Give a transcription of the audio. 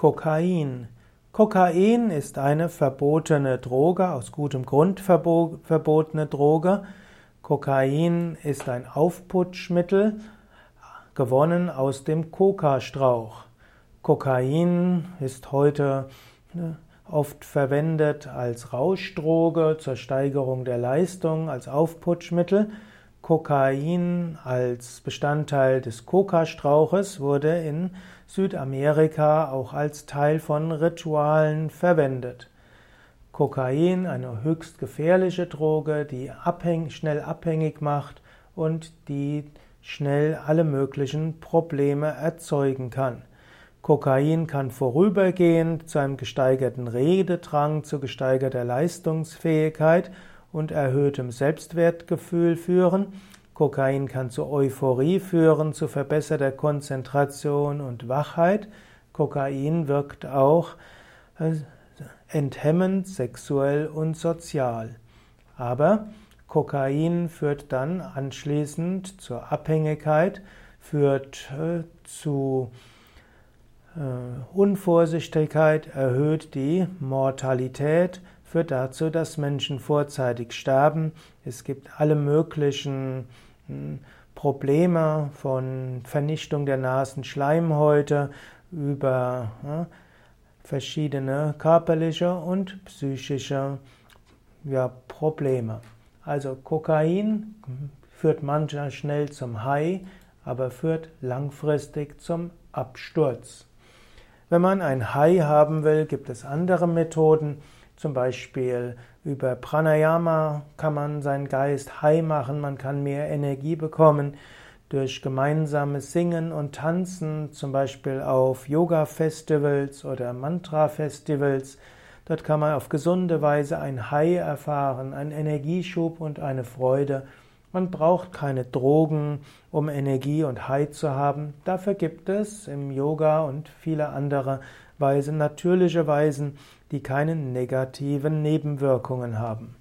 Kokain. Kokain ist eine verbotene Droge, aus gutem Grund verbotene Droge. Kokain ist ein Aufputschmittel, gewonnen aus dem Kokastrauch. Kokain ist heute ne, oft verwendet als Rauschdroge zur Steigerung der Leistung, als Aufputschmittel. Kokain als Bestandteil des Kokastrauches wurde in Südamerika auch als Teil von Ritualen verwendet. Kokain, eine höchst gefährliche Droge, die abhäng schnell abhängig macht und die schnell alle möglichen Probleme erzeugen kann. Kokain kann vorübergehend zu einem gesteigerten Rededrang, zu gesteigerter Leistungsfähigkeit und erhöhtem Selbstwertgefühl führen. Kokain kann zu Euphorie führen, zu verbesserter Konzentration und Wachheit. Kokain wirkt auch äh, enthemmend, sexuell und sozial. Aber Kokain führt dann anschließend zur Abhängigkeit, führt äh, zu äh, Unvorsichtigkeit, erhöht die Mortalität, führt dazu, dass Menschen vorzeitig sterben. Es gibt alle möglichen Probleme von Vernichtung der Nasenschleimhäute über ja, verschiedene körperliche und psychische ja, Probleme. Also Kokain führt manchmal schnell zum High, aber führt langfristig zum Absturz. Wenn man ein High haben will, gibt es andere Methoden. Zum Beispiel über Pranayama kann man seinen Geist high machen, man kann mehr Energie bekommen. Durch gemeinsames Singen und Tanzen, zum Beispiel auf Yoga-Festivals oder Mantra-Festivals. Dort kann man auf gesunde Weise ein High erfahren, einen Energieschub und eine Freude. Man braucht keine Drogen, um Energie und High zu haben. Dafür gibt es im Yoga und viele andere Weisen, natürliche Weisen, die keine negativen Nebenwirkungen haben.